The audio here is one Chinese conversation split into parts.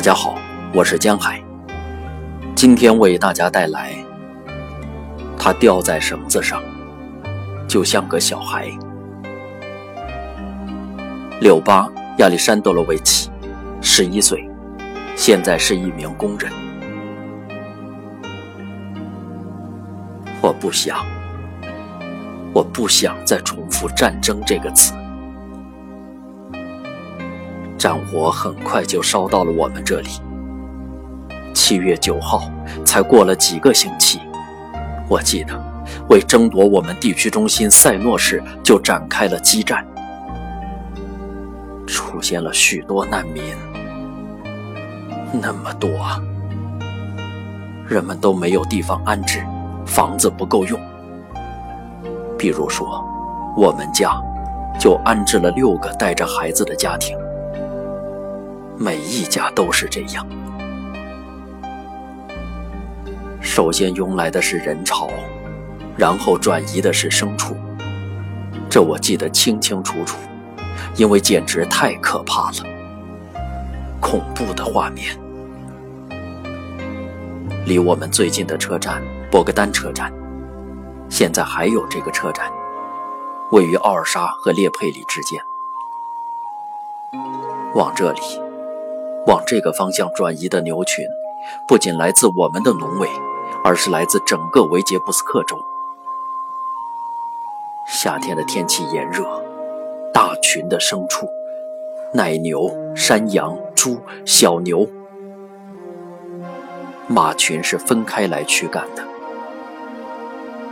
大家好，我是江海。今天为大家带来，他吊在绳子上，就像个小孩。柳巴亚历山德罗维奇，十一岁，现在是一名工人。我不想，我不想再重复“战争”这个词。战火很快就烧到了我们这里。七月九号，才过了几个星期，我记得为争夺我们地区中心塞诺市就展开了激战，出现了许多难民，那么多，人们都没有地方安置，房子不够用。比如说，我们家就安置了六个带着孩子的家庭。每一家都是这样。首先涌来的是人潮，然后转移的是牲畜。这我记得清清楚楚，因为简直太可怕了，恐怖的画面。离我们最近的车站博格丹车站，现在还有这个车站，位于奥尔沙和列佩里之间。往这里。往这个方向转移的牛群，不仅来自我们的农委，而是来自整个维杰布斯克州。夏天的天气炎热，大群的牲畜，奶牛、山羊、猪、小牛，马群是分开来驱赶的。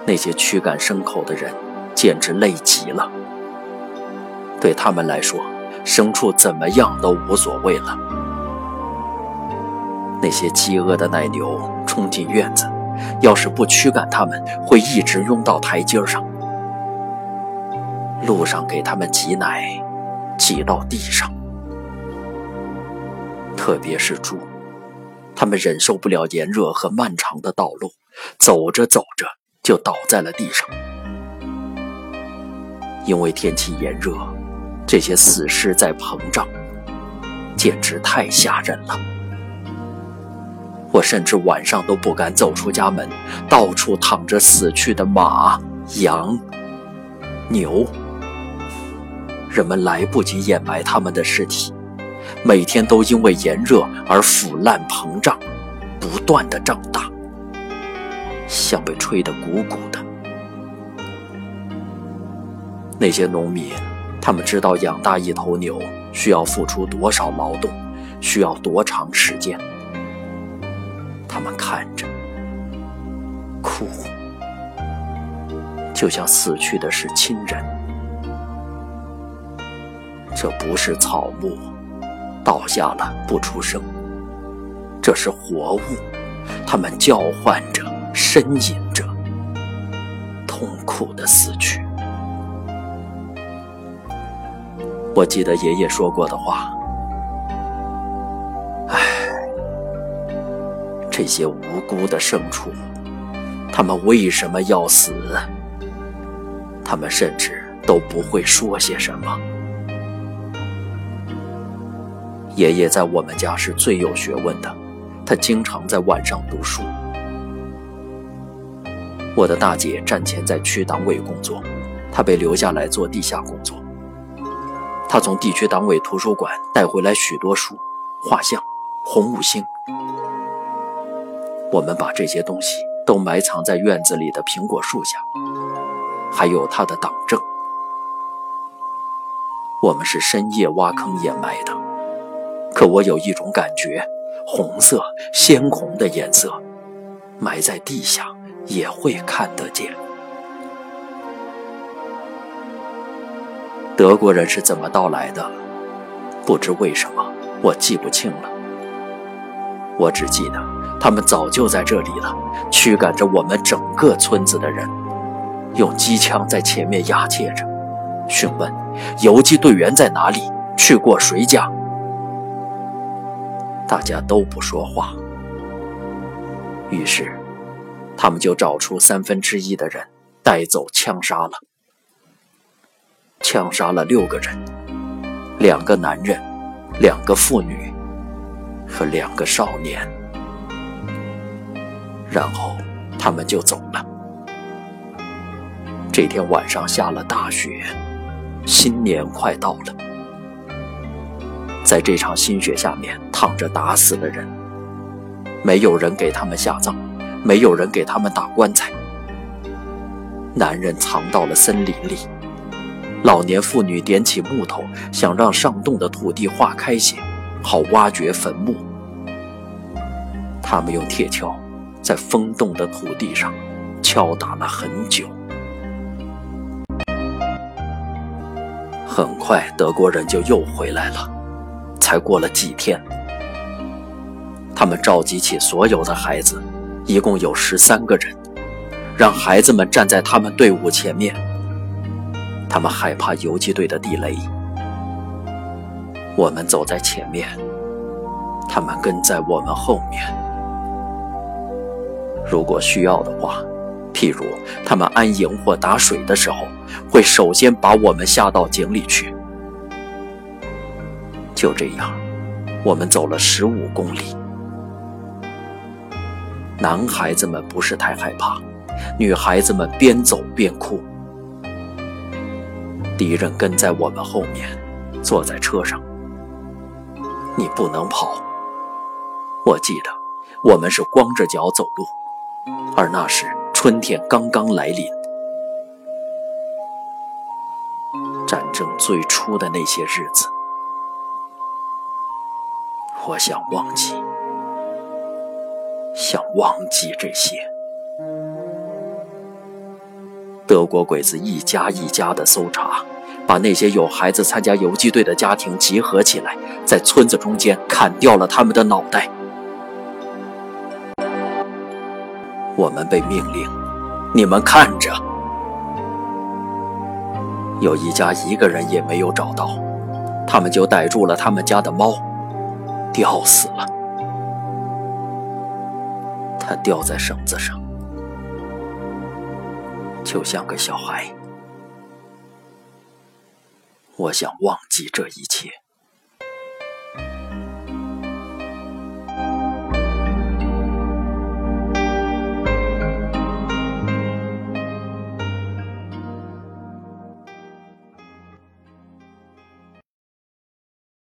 那些驱赶牲口的人简直累极了，对他们来说，牲畜怎么样都无所谓了。那些饥饿的奶牛冲进院子，要是不驱赶它们，会一直拥到台阶上。路上给他们挤奶，挤到地上。特别是猪，它们忍受不了炎热和漫长的道路，走着走着就倒在了地上。因为天气炎热，这些死尸在膨胀，简直太吓人了。我甚至晚上都不敢走出家门，到处躺着死去的马、羊、牛。人们来不及掩埋他们的尸体，每天都因为炎热而腐烂膨胀，不断的长大，像被吹得鼓鼓的。那些农民，他们知道养大一头牛需要付出多少劳动，需要多长时间。他们看着，哭，就像死去的是亲人。这不是草木倒下了不出声，这是活物，他们叫唤着，呻吟着，痛苦的死去。我记得爷爷说过的话。这些无辜的牲畜，他们为什么要死？他们甚至都不会说些什么。爷爷在我们家是最有学问的，他经常在晚上读书。我的大姐战前在区党委工作，她被留下来做地下工作。她从地区党委图书馆带回来许多书、画像、红五星。我们把这些东西都埋藏在院子里的苹果树下，还有他的党证。我们是深夜挖坑掩埋的，可我有一种感觉，红色、鲜红的颜色，埋在地下也会看得见。德国人是怎么到来的？不知为什么，我记不清了。我只记得。他们早就在这里了，驱赶着我们整个村子的人，用机枪在前面押解着，询问游击队员在哪里，去过谁家。大家都不说话，于是他们就找出三分之一的人带走枪杀了，枪杀了六个人，两个男人，两个妇女，和两个少年，然后他们就走了。这天晚上下了大雪，新年快到了。在这场新雪下面躺着打死的人，没有人给他们下葬，没有人给他们打棺材。男人藏到了森林里，老年妇女点起木头，想让上洞的土地化开些，好挖掘坟墓。他们用铁锹在风动的土地上敲打了很久。很快，德国人就又回来了。才过了几天，他们召集起所有的孩子，一共有十三个人。让孩子们站在他们队伍前面，他们害怕游击队的地雷。我们走在前面，他们跟在我们后面。如果需要的话，譬如他们安营或打水的时候，会首先把我们下到井里去。就这样，我们走了十五公里。男孩子们不是太害怕。女孩子们边走边哭。敌人跟在我们后面，坐在车上。你不能跑。我记得我们是光着脚走路，而那时春天刚刚来临。战争最初的那些日子，我想忘记，想忘记这些。德国鬼子一家一家的搜查，把那些有孩子参加游击队的家庭集合起来，在村子中间砍掉了他们的脑袋。我们被命令，你们看着。有一家一个人也没有找到，他们就逮住了他们家的猫，吊死了。它吊在绳子上。就像个小孩，我想忘记这一切。